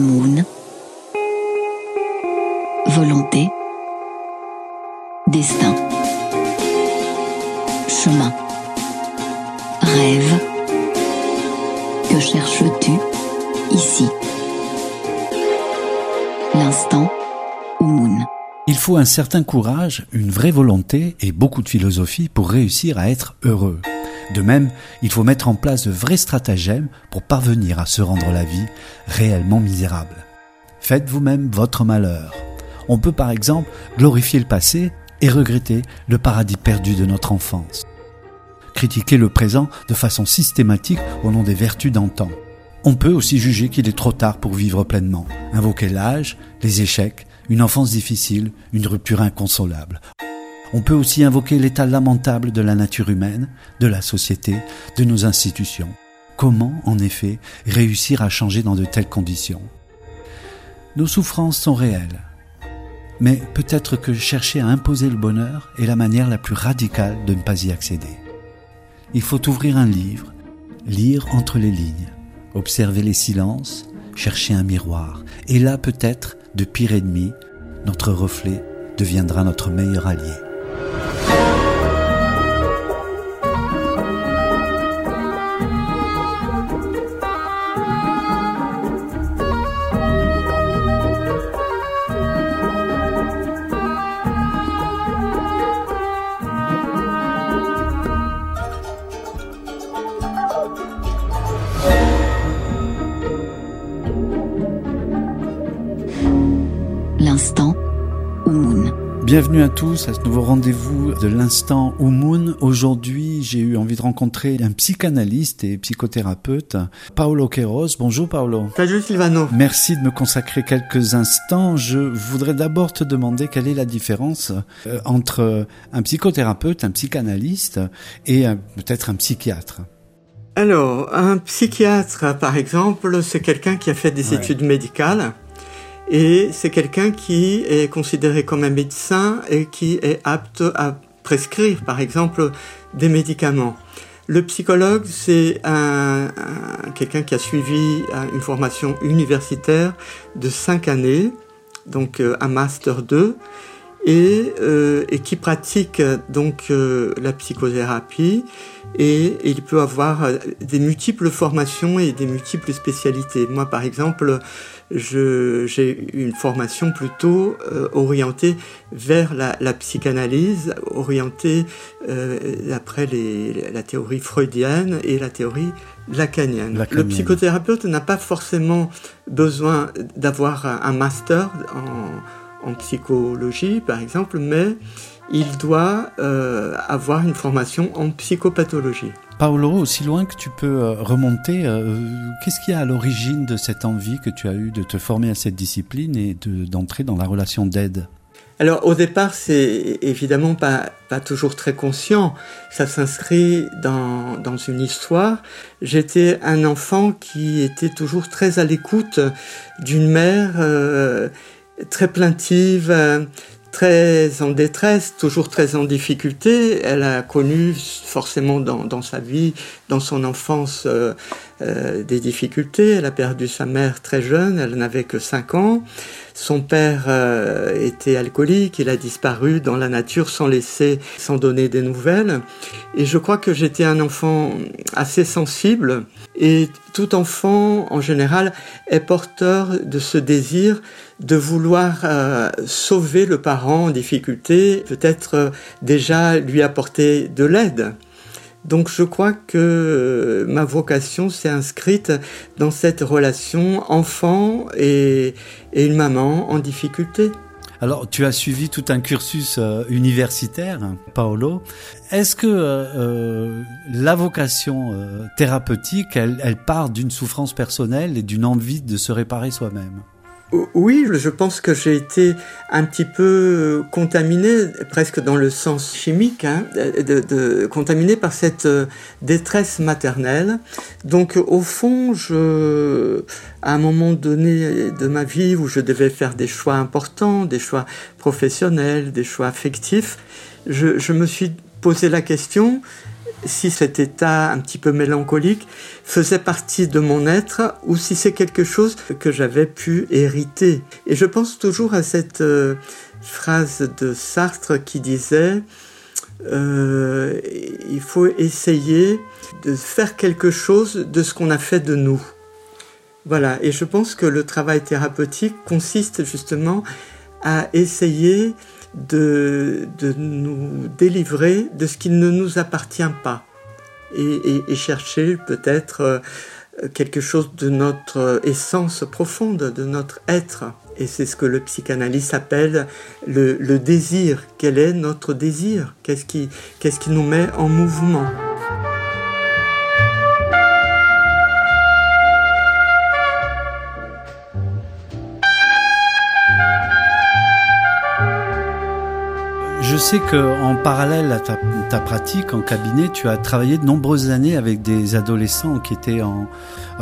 Moon. Volonté. Destin. Chemin. Rêve. Que cherches-tu ici? L'instant Moon. Il faut un certain courage, une vraie volonté et beaucoup de philosophie pour réussir à être heureux. De même, il faut mettre en place de vrais stratagèmes pour parvenir à se rendre la vie réellement misérable. Faites vous-même votre malheur. On peut par exemple glorifier le passé et regretter le paradis perdu de notre enfance. Critiquer le présent de façon systématique au nom des vertus d'antan. On peut aussi juger qu'il est trop tard pour vivre pleinement, invoquer l'âge, les échecs, une enfance difficile, une rupture inconsolable. On peut aussi invoquer l'état lamentable de la nature humaine, de la société, de nos institutions. Comment, en effet, réussir à changer dans de telles conditions? Nos souffrances sont réelles. Mais peut-être que chercher à imposer le bonheur est la manière la plus radicale de ne pas y accéder. Il faut ouvrir un livre, lire entre les lignes, observer les silences, chercher un miroir. Et là, peut-être, de pire ennemi, notre reflet deviendra notre meilleur allié. Bienvenue à tous à ce nouveau rendez-vous de l'instant Moon. Aujourd'hui, j'ai eu envie de rencontrer un psychanalyste et psychothérapeute, Paolo Queiroz. Bonjour Paolo. Salut Silvano. Merci de me consacrer quelques instants. Je voudrais d'abord te demander quelle est la différence euh, entre un psychothérapeute, un psychanalyste et euh, peut-être un psychiatre. Alors, un psychiatre, par exemple, c'est quelqu'un qui a fait des Ouais. études médicales et c'est quelqu'un qui est considéré comme un médecin et qui est apte à prescrire, par exemple, des médicaments. Le psychologue, c'est un, un- quelqu'un qui a suivi euh, une formation universitaire de cinq années, donc euh, un master 2, et, euh, et qui pratique euh, donc euh, la psychothérapie et il peut avoir euh, des multiples formations et des multiples spécialités. Moi, par exemple, j'ai une formation plutôt euh, orientée vers la, la psychanalyse, orientée euh, d'après les- la théorie freudienne et la théorie lacanienne. Lacanienne. Le psychothérapeute n'a pas forcément besoin d'avoir un master en, en psychologie, par exemple, mais il doit euh, avoir une formation en psychopathologie. Paolo, aussi loin que tu peux euh, remonter, euh, qu'est-ce qui a à l'origine de cette envie que tu as eue de te former à cette discipline et de- d'entrer dans la relation d'aide? Alors au départ, c'est évidemment pas, pas toujours très conscient. Ça s'inscrit dans, dans une histoire. J'étais un enfant qui était toujours très à l'écoute d'une mère euh, très plaintive, euh, très en détresse, toujours très en difficulté. Elle a connu forcément dans, dans sa vie, dans son enfance, euh, euh, des difficultés. Elle a perdu sa mère très jeune, elle n'avait que 5 ans. Son père euh, était alcoolique, il a disparu dans la nature sans laisser, sans donner des nouvelles. Et je crois que j'étais un enfant assez sensible. Et tout enfant, en général, est porteur de ce désir de vouloir euh, sauver le parent en difficulté, peut-être euh, déjà lui apporter de l'aide. Donc je crois que euh, ma vocation s'est inscrite dans cette relation enfant et, et une maman en difficulté. Alors, tu as suivi tout un cursus euh, universitaire, hein, Paolo. Est-ce que euh, la vocation thérapeutique, elle, part d'une souffrance personnelle et d'une envie de se réparer soi-même? Oui, je pense que j'ai été un petit peu contaminé, presque dans le sens chimique, hein, de, de- contaminé par cette euh, détresse maternelle. Donc, au fond, je, à un moment donné de ma vie où je devais faire des choix importants, des choix professionnels, des choix affectifs, je me suis posé la question si cet état un petit peu mélancolique faisait partie de mon être ou si c'est quelque chose que j'avais pu hériter. Et je pense toujours à cette euh, phrase de Sartre qui disait euh, il faut essayer de faire quelque chose de ce qu'on a fait de nous. Voilà, et je pense que le travail thérapeutique consiste justement à essayer de, de nous délivrer de ce qui ne nous appartient pas et, chercher peut-être euh, quelque chose de notre essence profonde, de notre être. Et c'est ce que le psychanalyste appelle le, le désir. Quel est notre désir? Qu'est-ce qui, qu'est-ce qui nous met en mouvement? Je sais qu'en parallèle à ta, pratique en cabinet, tu as travaillé de nombreuses années avec des adolescents qui étaient en,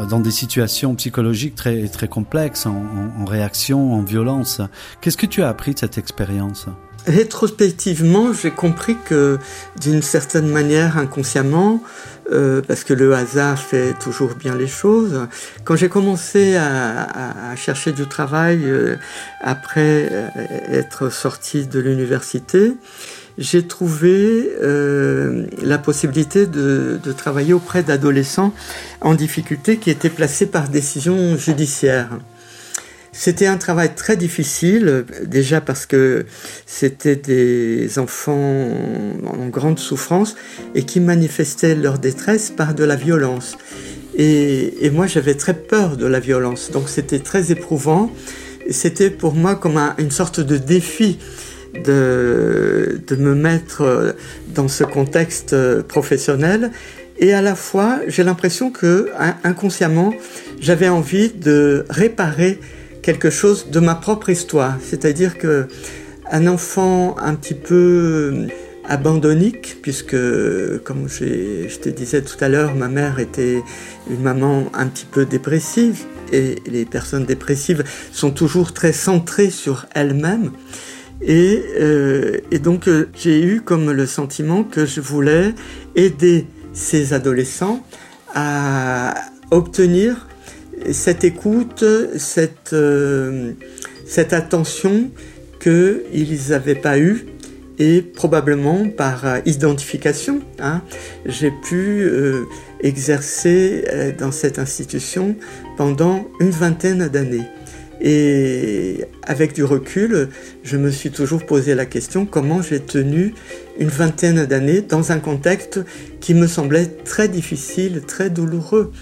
dans des situations psychologiques très, très complexes, en, en réaction, en violence. Qu'est-ce que tu as appris de cette expérience? Rétrospectivement, j'ai compris que d'une certaine manière, inconsciemment, euh, parce que le hasard fait toujours bien les choses, quand j'ai commencé à, chercher du travail euh, après euh, être sorti de l'université, j'ai trouvé la possibilité de, de travailler auprès d'adolescents en difficulté qui étaient placés par décision judiciaire. C'était un travail très difficile, déjà parce que c'était des enfants en grande souffrance et qui manifestaient leur détresse par de la violence. Et, moi, j'avais très peur de la violence, donc c'était très éprouvant. C'était pour moi comme un, une sorte de défi de, de me mettre dans ce contexte professionnel. Et à la fois, j'ai l'impression que inconsciemment, j'avais envie de réparer quelque chose de ma propre histoire. C'est-à-dire que un enfant un petit peu abandonnique, puisque, comme je te disais tout à l'heure, ma mère était une maman un petit peu dépressive, et les personnes dépressives sont toujours très centrées sur elles-mêmes. Et, euh, donc euh, j'ai eu comme le sentiment que je voulais aider ces adolescents à obtenir cette écoute, cette, euh, attention qu'ils n'avaient pas eue et probablement par euh, identification, hein, j'ai pu euh, exercer dans cette institution pendant une vingtaine d'années. Et avec du recul, je me suis toujours posé la question comment j'ai tenu une vingtaine d'années dans un contexte qui me semblait très difficile, très douloureux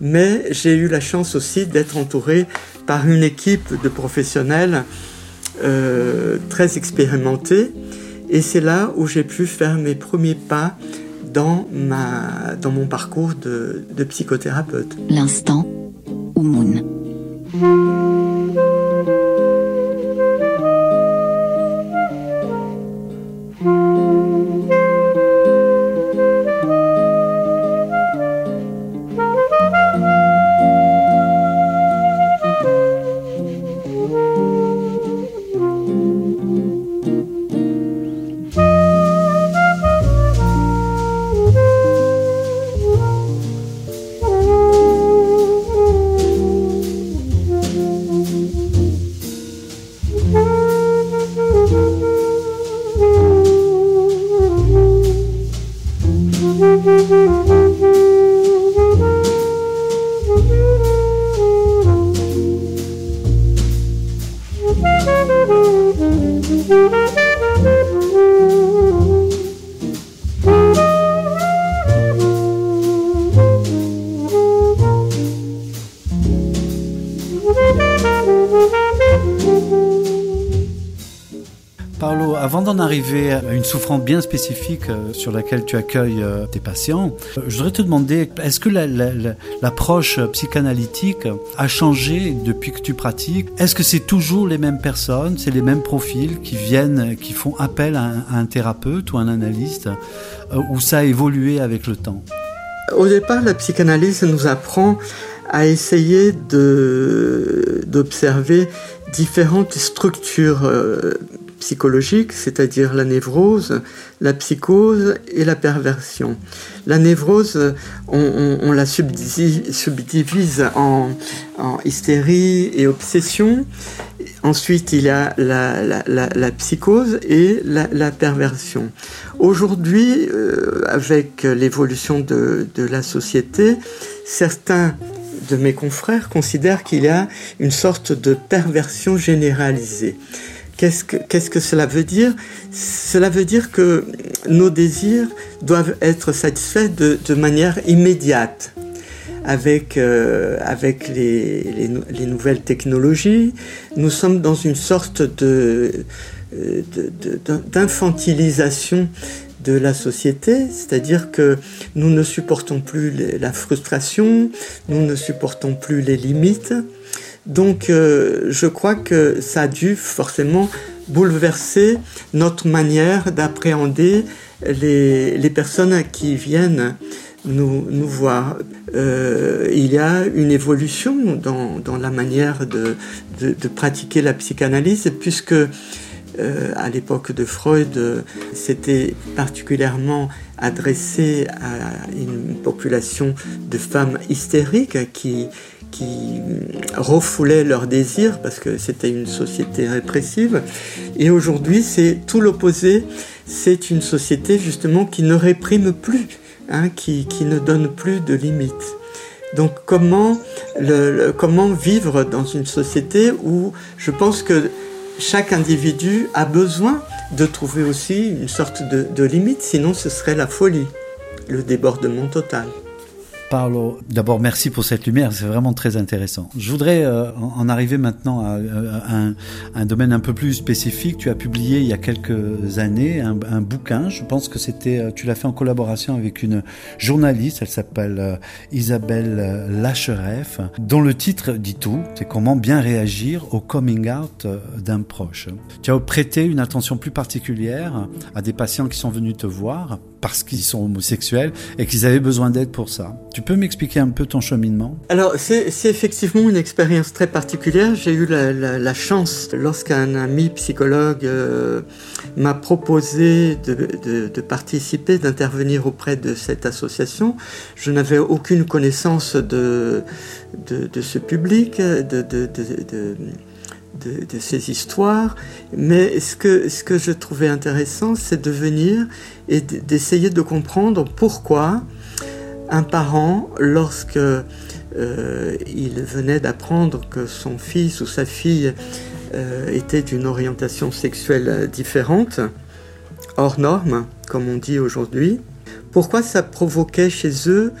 mais j'ai eu la chance aussi d'être entouré par une équipe de professionnels euh, très expérimentés et c'est là où j'ai pu faire mes premiers pas dans, ma, dans mon parcours de, psychothérapeute. L'instant Moon. À une souffrance bien spécifique euh, sur laquelle tu accueilles euh, tes patients, euh, je voudrais te demander, est-ce que l'approche psychanalytique a changé depuis que tu pratiques? Est-ce que c'est toujours les mêmes personnes, c'est les mêmes profils qui viennent, qui font appel à un, thérapeute ou un analyste, ou ça a évolué avec le temps? Au départ, la psychanalyse nous apprend à essayer d'observer différentes structures c'est-à-dire la névrose, la psychose et la perversion. La névrose, on, la subdivise en, hystérie et obsession. Ensuite, il y a la, psychose et la, perversion. Aujourd'hui, euh, avec l'évolution de la société, certains de mes confrères considèrent qu'il y a une sorte de perversion généralisée. Qu'est-ce que, cela veut dire? Cela veut dire que nos désirs doivent être satisfaits de, manière immédiate. Avec, euh, les, les, les, nouvelles technologies, nous sommes dans une sorte euh, d'infantilisation de la société, c'est-à-dire que nous ne supportons plus la frustration, nous ne supportons plus les limites. Donc euh, je crois que ça a dû forcément bouleverser notre manière d'appréhender les, personnes qui viennent nous, voir. Euh, il y a une évolution dans, la manière de, pratiquer la psychanalyse, puisque euh, à l'époque de Freud, c'était particulièrement adressé à une population de femmes hystériques qui, qui refoulaient leurs désirs parce que c'était une société répressive. Et aujourd'hui, c'est tout l'opposé. C'est une société justement qui ne réprime plus, hein, qui, qui, ne donne plus de limites. Donc comment, comment vivre dans une société où je pense que chaque individu a besoin de trouver aussi une sorte de, de limite, sinon ce serait la folie, le débordement total. D'abord merci pour cette lumière, c'est vraiment très intéressant. Je voudrais euh, en arriver maintenant à, un, domaine un peu plus spécifique. Tu as publié il y a quelques années un, bouquin, je pense que c'était, euh, tu l'as fait en collaboration avec une journaliste, elle s'appelle euh, Isabelle Lachereff, dont le titre dit tout, c'est comment bien réagir au coming out d'un proche. Tu as prêté une attention plus particulière à des patients qui sont venus te voir parce qu'ils sont homosexuels et qu'ils avaient besoin d'aide pour ça. Tu peux m'expliquer un peu ton cheminement? Alors, c'est effectivement une expérience très particulière. J'ai eu la, chance, lorsqu'un ami psychologue euh, m'a proposé de, participer, d'intervenir auprès de cette association, je n'avais aucune connaissance de, ce public, de, de, ces histoires, mais ce que, ce que je trouvais intéressant, c'est de venir et d'essayer de comprendre pourquoi un parent, lorsque euh, il venait d'apprendre que son fils ou sa fille euh, était d'une orientation sexuelle différente, hors norme, comme on dit aujourd'hui, pourquoi ça provoquait chez eux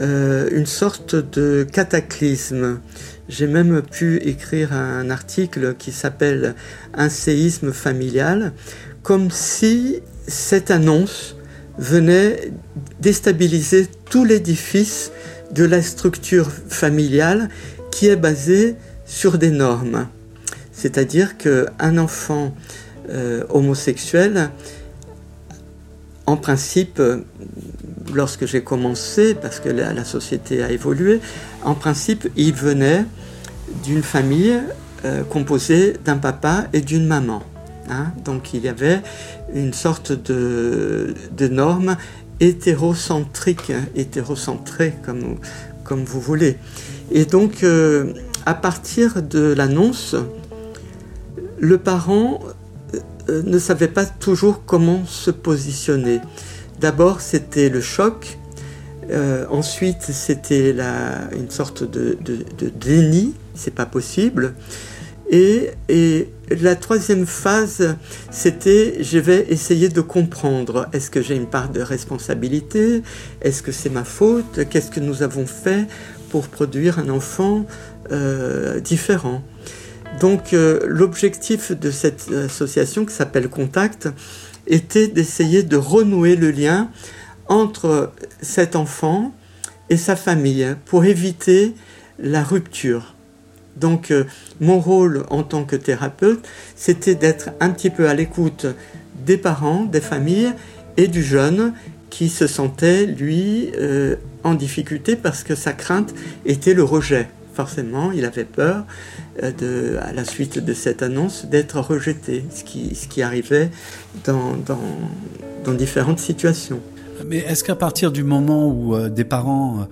euh, une sorte de cataclysme. J'ai même pu écrire un article qui s'appelle Un séisme familial, comme si cette annonce venait déstabiliser tout l'édifice de la structure familiale qui est basée sur des normes. C'est-à-dire qu'un enfant euh, homosexuel, en principe, lorsque j'ai commencé, parce que la, société a évolué, en principe, il venait d'une famille euh, composée d'un papa et d'une maman. Hein. Donc il y avait une sorte de, de norme hétérocentrique, hétérocentrée comme, comme vous voulez. Et donc euh, à partir de l'annonce, le parent euh, ne savait pas toujours comment se positionner. D'abord, c'était le choc. Euh, ensuite, c'était une sorte de, de, déni, c'est pas possible. Et, et, la troisième phase, c'était je vais essayer de comprendre. Est-ce que j'ai une part de responsabilité? Est-ce que c'est ma faute? Qu'est-ce que nous avons fait pour produire un enfant euh, différent? Donc, euh, l'objectif de cette association qui s'appelle Contact, était d'essayer de renouer le lien entre cet enfant et sa famille pour éviter la rupture. Donc euh, mon rôle en tant que thérapeute, c'était d'être un petit peu à l'écoute des parents, des familles et du jeune qui se sentait, lui, euh, en difficulté parce que sa crainte était le rejet. Forcément, il avait peur, de, à la suite de cette annonce, d'être rejeté, ce qui, ce qui arrivait dans, dans, dans différentes situations. Mais est-ce qu'à partir du moment où euh, des parents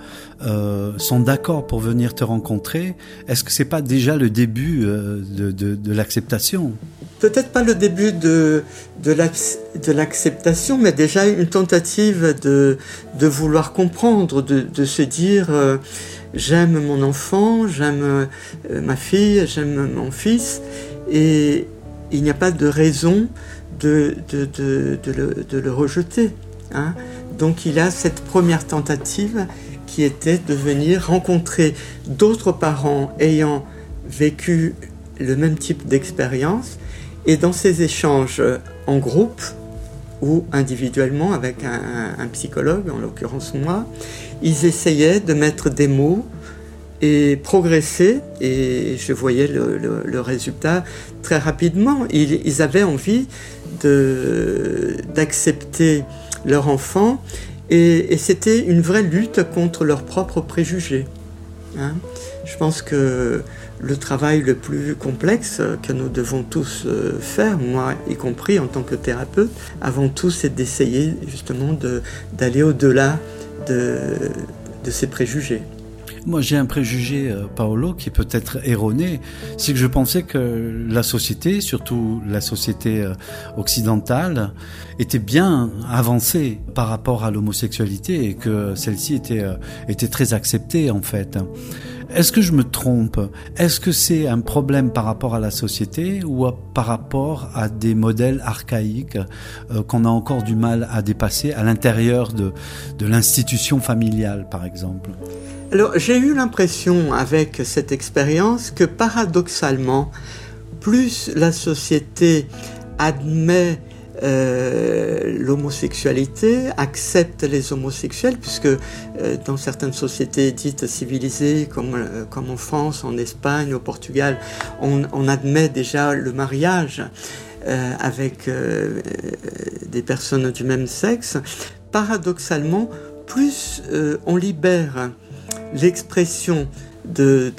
euh, sont d'accord pour venir te rencontrer, est-ce que c'est pas déjà le début euh, de, de, de l'acceptation? Peut-être pas le début de, de l'acceptation, mais déjà une tentative de, de vouloir comprendre, de, de se dire euh, j'aime mon enfant, j'aime euh, ma fille, j'aime mon fils, et il n'y a pas de raison de, le, rejeter. Hein. Donc il a cette première tentative qui était de venir rencontrer d'autres parents ayant vécu le même type d'expérience et dans ces échanges en groupe ou individuellement avec un, psychologue, en l'occurrence moi, ils essayaient de mettre des mots et progresser et je voyais le, résultat très rapidement. Ils, avaient envie d'accepter leur enfant, et, c'était une vraie lutte contre leurs propres préjugés. Hein. Je pense que le travail le plus complexe que nous devons tous euh, faire, moi y compris en tant que thérapeute, avant tout, c'est d'essayer justement d'aller au-delà de, ces préjugés. Moi, j'ai un préjugé, euh, Paolo, qui peut être erroné. C'est que je pensais que la société, surtout la société euh, occidentale, était bien avancée par rapport à l'homosexualité et que celle-ci était, euh, était très acceptée, en fait. Est-ce que je me trompe? Est-ce que c'est un problème par rapport à la société ou par rapport à des modèles archaïques qu'on a encore du mal à dépasser à l'intérieur de, de l'institution familiale, par exemple? Alors j'ai eu l'impression avec cette expérience que paradoxalement, plus la société admet euh, l'homosexualité, accepte les homosexuels, puisque euh, dans certaines sociétés dites civilisées, comme, euh, comme en France, en Espagne, au Portugal, on, admet déjà le mariage avec des personnes du même sexe. Paradoxalement, plus on libère l'expression de,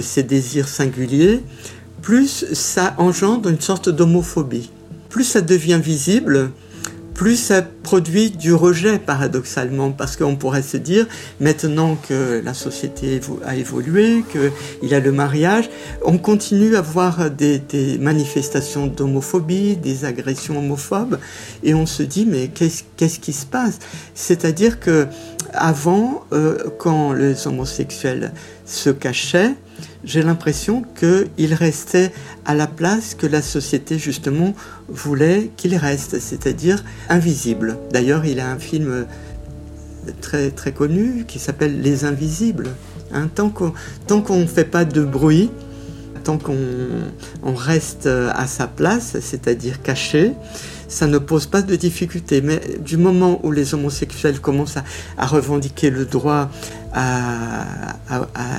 ces désirs singuliers, plus ça engendre une sorte d'homophobie. Plus ça devient visible, plus ça produit du rejet paradoxalement, parce qu'on pourrait se dire, maintenant que la société a évolué, qu'il y a le mariage, on continue à voir des, manifestations d'homophobie, des agressions homophobes, et on se dit, mais qu'est-ce qui se passe? C'est-à-dire que avant, euh, quand les homosexuels se cachaient, j'ai l'impression qu'ils restaient à la place que la société justement voulait qu'ils restent, c'est-à-dire invisibles. D'ailleurs, il y a un film très, connu qui s'appelle Les Invisibles. Hein, tant qu'on ne fait pas de bruit, tant qu'on reste à sa place, c'est-à-dire caché, ça ne pose pas de difficulté. Mais du moment où les homosexuels commencent à, revendiquer le droit à,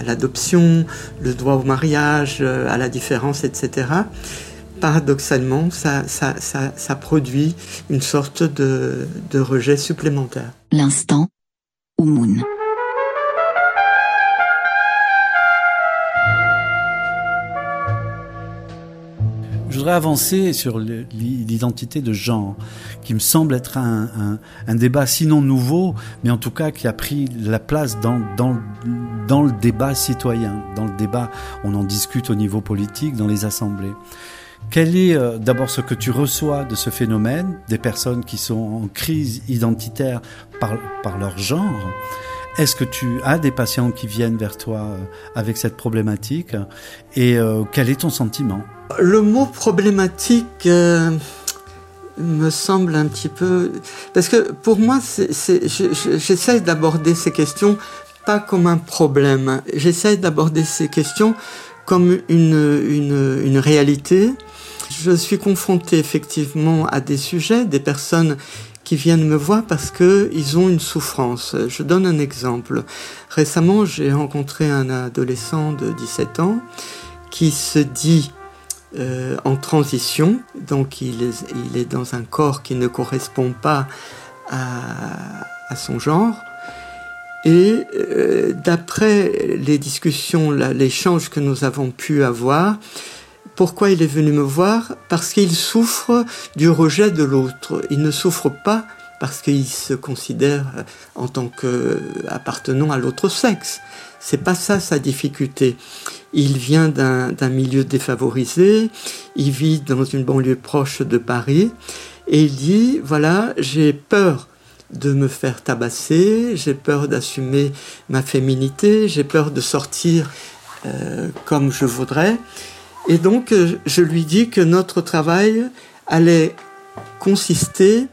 l'adoption, le droit au mariage, euh, à la différence, etc., paradoxalement, ça, ça, produit une sorte de, de rejet supplémentaire. L'instant, Oumoun. Avancer sur l'identité de genre, qui me semble être un, débat sinon nouveau, mais en tout cas qui a pris la place dans, le débat citoyen, dans le débat, on en discute au niveau politique, dans les assemblées. Quel est euh, d'abord ce que tu reçois de ce phénomène, des personnes qui sont en crise identitaire par, par leur genre? Est-ce que tu as des patients qui viennent vers toi euh, avec cette problématique? Et euh, quel est ton sentiment? Le mot problématique euh, me semble un petit peu... Parce que pour moi, j'essaie d'aborder ces questions pas comme un problème. J'essaie d'aborder ces questions comme une, une, une réalité. Je suis confronté effectivement à des sujets, des personnes qui viennent me voir parce que ils ont une souffrance. Je donne un exemple. Récemment, j'ai rencontré un adolescent de 17 ans qui se dit euh, en transition, donc il est, dans un corps qui ne correspond pas à, à son genre, Et euh, d'après les discussions, l'échange que nous avons pu avoir, pourquoi il est venu me voir? Parce qu'il souffre du rejet de l'autre. Il ne souffre pas parce qu'il se considère en tant qu'appartenant à l'autre sexe. C'est pas ça sa difficulté. Il vient d'un milieu défavorisé, il vit dans une banlieue proche de Paris, et il dit, voilà, j'ai peur de me faire tabasser, j'ai peur d'assumer ma féminité, j'ai peur de sortir euh, comme je voudrais. Et donc, euh, je lui dis que notre travail allait consister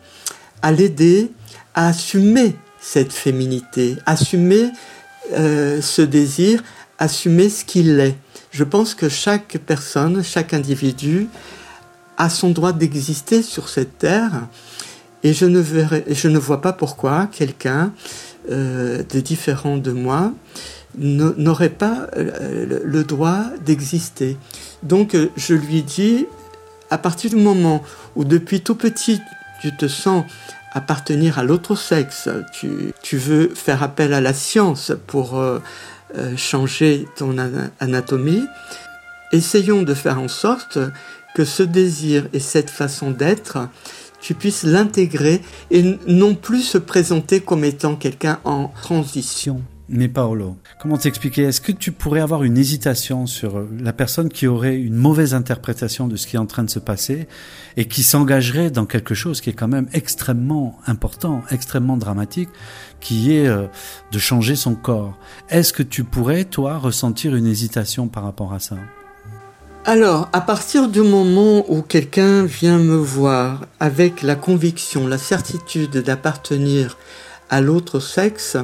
à l'aider à assumer cette féminité, assumer euh, ce désir, assumer ce qu'il est. Je pense que chaque personne, chaque individu a son droit d'exister sur cette terre et je ne, je ne vois pas pourquoi quelqu'un euh, de différent de moi n'aurait pas euh, le droit d'exister. Donc je lui dis, à partir du moment où depuis tout petit tu te sens appartenir à l'autre sexe, tu, veux faire appel à la science pour euh, euh, changer ton anatomie, essayons de faire en sorte que ce désir et cette façon d'être, tu puisses l'intégrer et non plus se présenter comme étant quelqu'un en transition. Mais Paolo, comment t'expliquer? Est-ce que tu pourrais avoir une hésitation sur la personne qui aurait une mauvaise interprétation de ce qui est en train de se passer et qui s'engagerait dans quelque chose qui est quand même extrêmement important, extrêmement dramatique, qui est euh, de changer son corps? Est-ce que tu pourrais, toi, ressentir une hésitation par rapport à ça? Alors, à partir du moment où quelqu'un vient me voir avec la conviction, la certitude d'appartenir à l'autre sexe,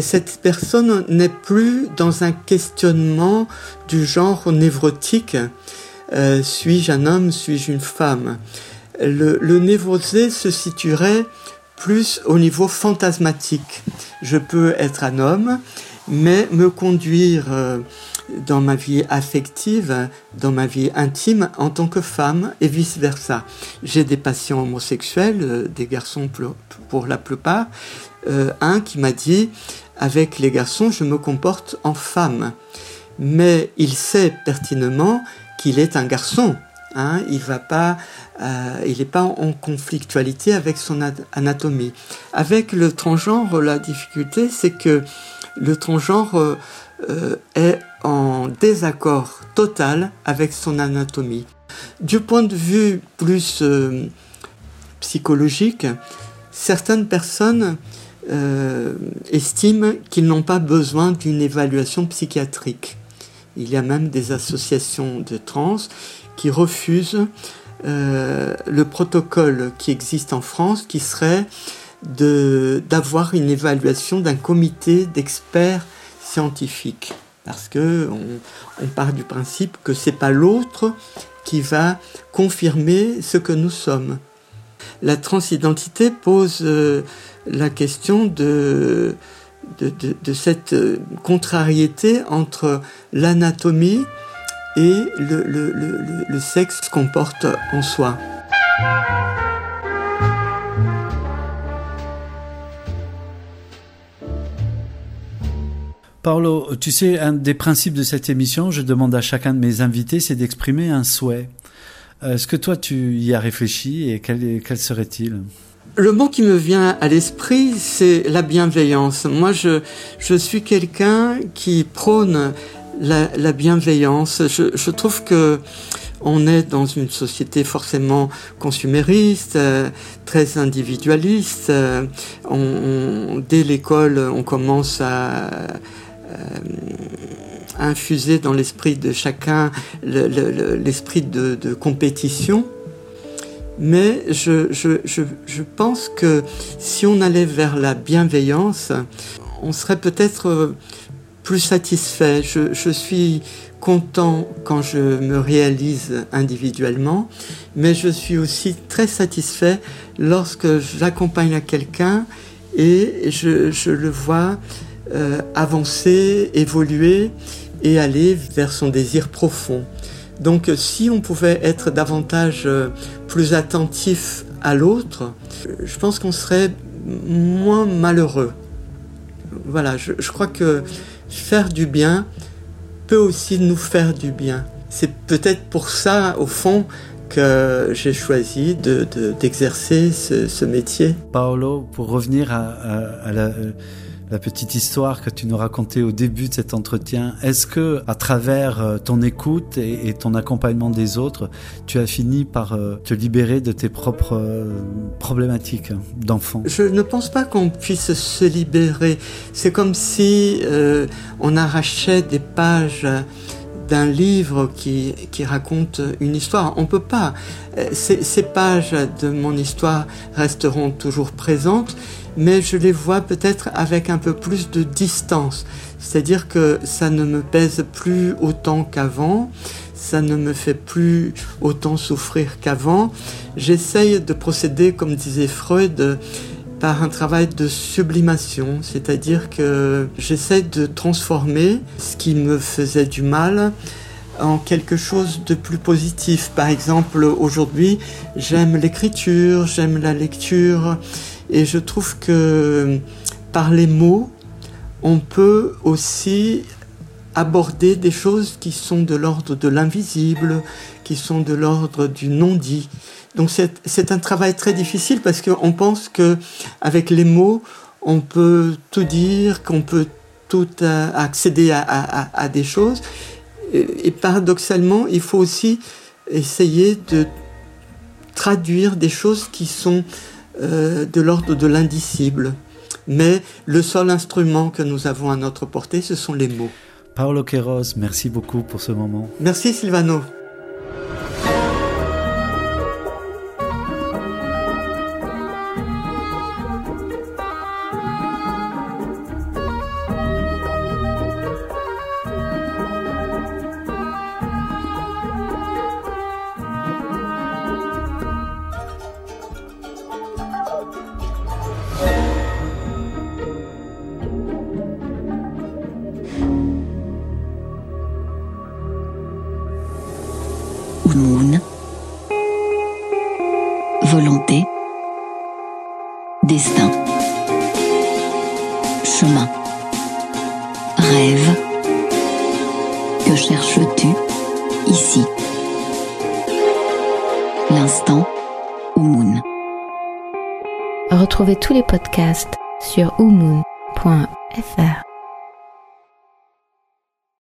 cette personne n'est plus dans un questionnement du genre névrotique. Euh, suis-je un homme, suis-je une femme? Le, névrosé se situerait plus au niveau fantasmatique. Je peux être un homme, mais me conduire euh, dans ma vie affective, dans ma vie intime en tant que femme et vice-versa. J'ai des patients homosexuels, euh, des garçons pour la plupart, un qui m'a dit avec les garçons, je me comporte en femme. Mais il sait pertinemment qu'il est un garçon. Hein, il va pas, euh, il n'est pas en conflictualité avec son anatomie. Avec le transgenre, la difficulté, c'est que le transgenre euh, est en désaccord total avec son anatomie. Du point de vue plus euh, psychologique, certaines personnes euh, estiment qu'ils n'ont pas besoin d'une évaluation psychiatrique. Il y a même des associations de trans qui refusent euh, le protocole qui existe en France, qui serait d'avoir une évaluation d'un comité d'experts scientifiques, parce que on, part du principe que c'est pas l'autre qui va confirmer ce que nous sommes. La transidentité pose euh, la question de, de, cette contrariété entre l'anatomie et le, le, le, sexe qu'on porte en soi. Paolo, tu sais, un des principes de cette émission, je demande à chacun de mes invités, c'est d'exprimer un souhait. Est-ce que toi, tu y as réfléchi et quel, quel serait-il? Le mot qui me vient à l'esprit, c'est la bienveillance. Moi, je, je suis quelqu'un qui prône la, la bienveillance. Je, trouve que on est dans une société forcément consumériste, euh, très individualiste. Euh, dès l'école, on commence à euh, infuser dans l'esprit de chacun l'esprit de, de compétition mais je, je, je, je, pense que si on allait vers la bienveillance, on serait peut-être euh, plus satisfait. Je, suis content quand je me réalise individuellement, mais je suis aussi très satisfait lorsque j'accompagne quelqu'un et je, je, le vois euh, avancer, évoluer et aller vers son désir profond. Donc si on pouvait être davantage euh, plus attentif à l'autre, je pense qu'on serait moins malheureux. voilà, je, crois que faire du bien peut aussi nous faire du bien. C'est peut-être pour ça, au fond, que j'ai choisi d'exercer de, ce, métier. Paolo, pour revenir à, à la, la, petite histoire que tu nous racontais au début de cet entretien, est-ce que à travers euh, ton écoute et, ton accompagnement des autres, tu as fini par euh, te libérer de tes propres euh, problématiques d'enfant? Je ne pense pas qu'on puisse se libérer. C'est comme si on arrachait des pages d'un livre qui, raconte une histoire. On peut pas. Ces, pages de mon histoire resteront toujours présentes, mais je les vois peut-être avec un peu plus de distance. C'est-à-dire que ça ne me pèse plus autant qu'avant, ça ne me fait plus autant souffrir qu'avant. J'essaye de procéder, comme disait Freud, par un travail de sublimation, c'est-à-dire que j'essaie de transformer ce qui me faisait du mal en quelque chose de plus positif. Par exemple, aujourd'hui, j'aime l'écriture, j'aime la lecture, et je trouve que par les mots, on peut aussi aborder des choses qui sont de l'ordre de l'invisible, qui sont de l'ordre du non-dit. Donc c'est un travail très difficile parce qu'on pense que avec les mots, on peut tout dire, qu'on peut tout accéder à, des choses. Et paradoxalement, il faut aussi essayer de traduire des choses qui sont euh, de l'ordre de l'indicible. Mais le seul instrument que nous avons à notre portée, ce sont les mots. Paolo Queiroz, merci beaucoup pour ce moment. Merci Silvano. Podcasts sur oumoon.fr.